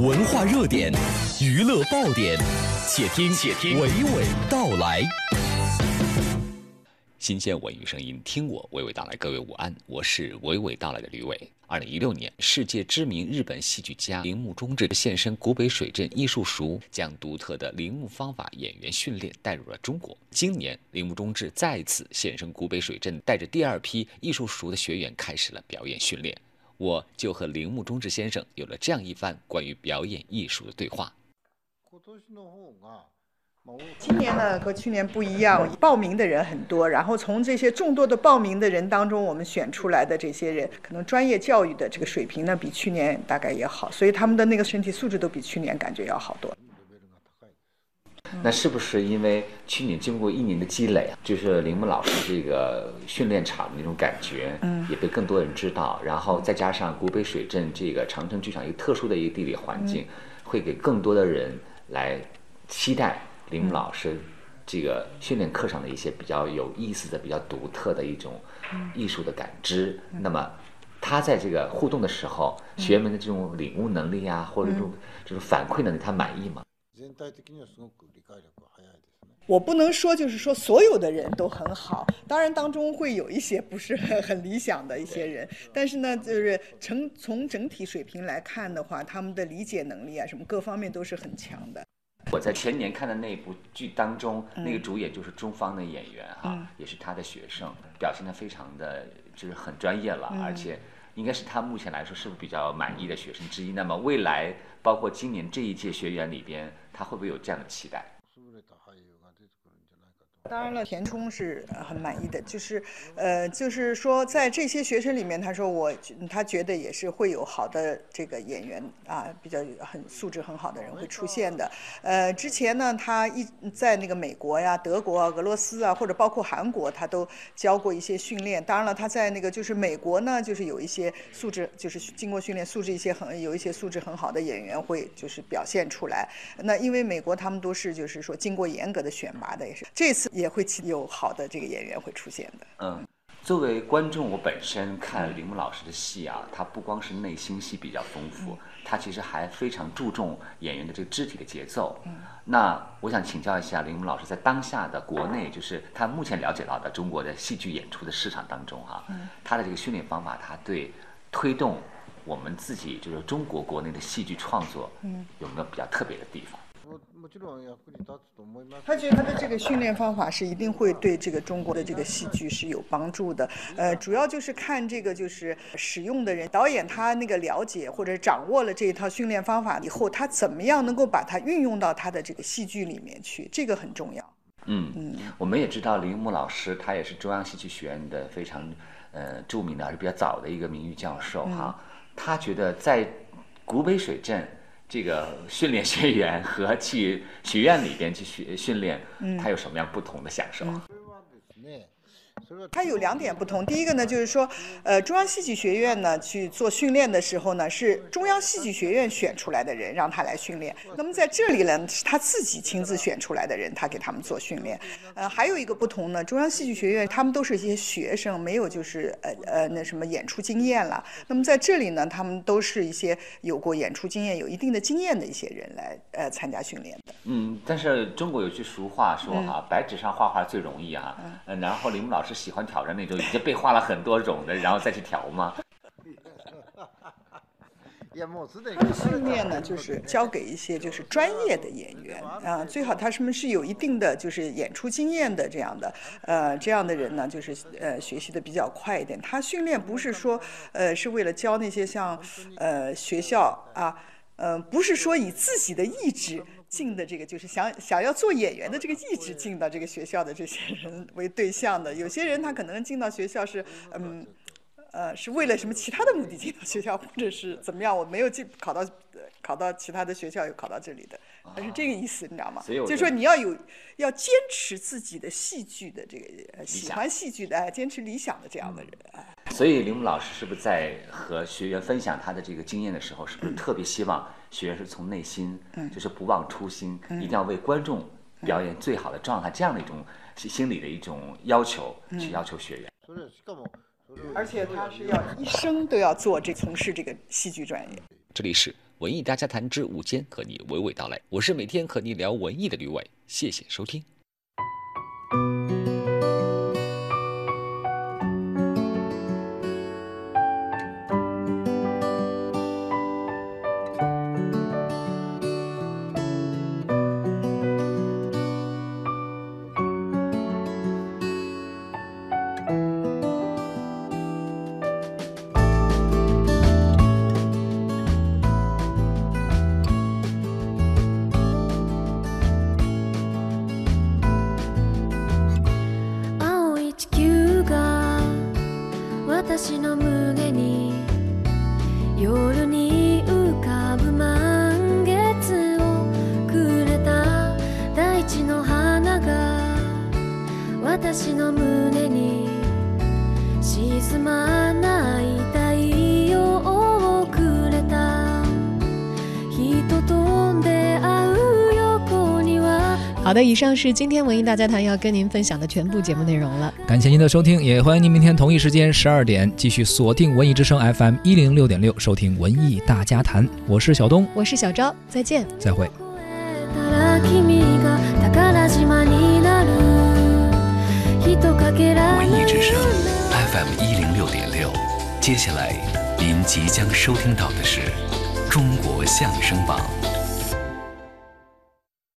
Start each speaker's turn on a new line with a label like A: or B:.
A: 文化热点，娱乐爆点，且听且听娓娓道来。新鲜文娱声音，听我娓娓道来。各位午安，我是娓娓道来的吕伟。二零一六年，世界知名日本戏剧家铃木忠志现身古北水镇艺术塾，将独特的铃木方法演员训练带入了中国。今年，铃木忠志再次现身古北水镇，带着第二批艺术塾的学员开始了表演训练。我就和铃木忠志先生有了这样一番关于表演艺术的对话。
B: 今年呢和去年不一样，报名的人很多，然后从这些众多的报名的人当中，我们选出来的这些人，可能专业教育的这个水平呢比去年大概也好，所以他们的那个身体素质都比去年感觉要好多。
C: 那是不是因为去年经过一年的积累啊，就是铃木老师这个训练场的那种感觉，嗯，也被更多人知道，然后再加上古北水镇这个长城剧场一个特殊的一个地理环境，会给更多的人来期待。铃木老师，这个训练课上的一些比较有意思的、比较独特的一种艺术的感知，那么他在这个互动的时候，学员们的这种领悟能力啊，或者这种这种反馈能力，他满意吗？
B: 我不能说就是说所有的人都很好，当然当中会有一些不是很理想的一些人，但是呢，就是从从整体水平来看的话，他们的理解能力啊，什么各方面都是很强的。
C: 我在前年看的那部剧当中，那个主演就是中方的演员哈，也是他的学生，表现的非常的就是很专业了，而且应该是他目前来说是比较满意的学生之一。那么未来包括今年这一届学员里边，他会不会有这样的期待？
B: 当然了，填充是很满意的，就是，呃，就是说，在这些学生里面，他说我，他觉得也是会有好的这个演员啊，比较很素质很好的人会出现的。呃，之前呢，他一在那个美国呀、德国、啊俄罗斯啊，或者包括韩国，他都教过一些训练。当然了，他在那个就是美国呢，就是有一些素质，就是经过训练，素质一些很有一些素质很好的演员会就是表现出来。那因为美国他们都是就是说经过严格的选拔的，也是这次。也会有好的这个演员会出现的。
C: 嗯，作为观众，我本身看铃木老师的戏啊，他不光是内心戏比较丰富，他其实还非常注重演员的这个肢体的节奏。嗯，那我想请教一下铃木老师，在当下的国内，就是他目前了解到的中国的戏剧演出的市场当中，哈，他的这个训练方法，他对推动我们自己就是中国国内的戏剧创作，嗯，有没有比较特别的地方？
B: 他觉得他的这个训练方法是一定会对这个中国的这个戏剧是有帮助的。呃，主要就是看这个就是使用的人，导演他那个了解或者掌握了这一套训练方法以后，他怎么样能够把它运用到他的这个戏剧里面去，这个很重要。
C: 嗯嗯，我们也知道铃木老师，他也是中央戏剧学院的非常呃著名的，还是比较早的一个名誉教授哈。他觉得在古北水镇。这个训练学员和去学院里边去训训练，他有什么样不同的享受？
B: 它有两点不同。第一个呢，就是说，呃，中央戏剧学院呢去做训练的时候呢，是中央戏剧学院选出来的人让他来训练。那么在这里呢，是他自己亲自选出来的人，他给他们做训练。呃，还有一个不同呢，中央戏剧学院他们都是一些学生，没有就是呃呃那什么演出经验了。那么在这里呢，他们都是一些有过演出经验、有一定的经验的一些人来呃参加训练的。
C: 嗯，但是中国有句俗话说哈，白纸上画画最容易啊。嗯。然后林木老师。喜欢挑战那种已经被画了很多种的，然后再去调吗？
B: 训练呢，就是交给一些就是专业的演员啊，最好他什么是有一定的就是演出经验的这样的，呃，这样的人呢，就是呃学习的比较快一点。他训练不是说呃是为了教那些像呃学校啊，嗯，不是说以自己的意志。进的这个就是想想要做演员的这个意志进到这个学校的这些人为对象的，有些人他可能进到学校是嗯呃是为了什么其他的目的进到学校，或者是怎么样？我没有进考到考到其他的学校，又考到这里的，他是这个意思，你知道吗？就是说你要有要坚持自己的戏剧的这个喜欢戏剧的，坚持理想的这样的人。
C: 所以林木老师是不是在和学员分享他的这个经验的时候，是不是特别希望？学员是从内心，就是不忘初心，一定要为观众表演最好的状态，这样的一种心理的一种要求，去要求学员。
B: 而且他是要一生都要做这从事这个戏剧专业。
A: 这里是文艺大家谈之午间，和你娓娓道来。我是每天和你聊文艺的吕伟，谢谢收听。
D: 好的，以上是今天文艺大家谈要跟您分享的全部节目内容了。
E: 感谢您的收听，也欢迎您明天同一时间十二点继续锁定文艺之声 FM 一零六点六，收听文艺大家谈。我是小东，
D: 我是小昭，再见。
E: 再会。
F: 文艺之声 FM 一零六点六，接下来您即将收听到的是中国相声榜。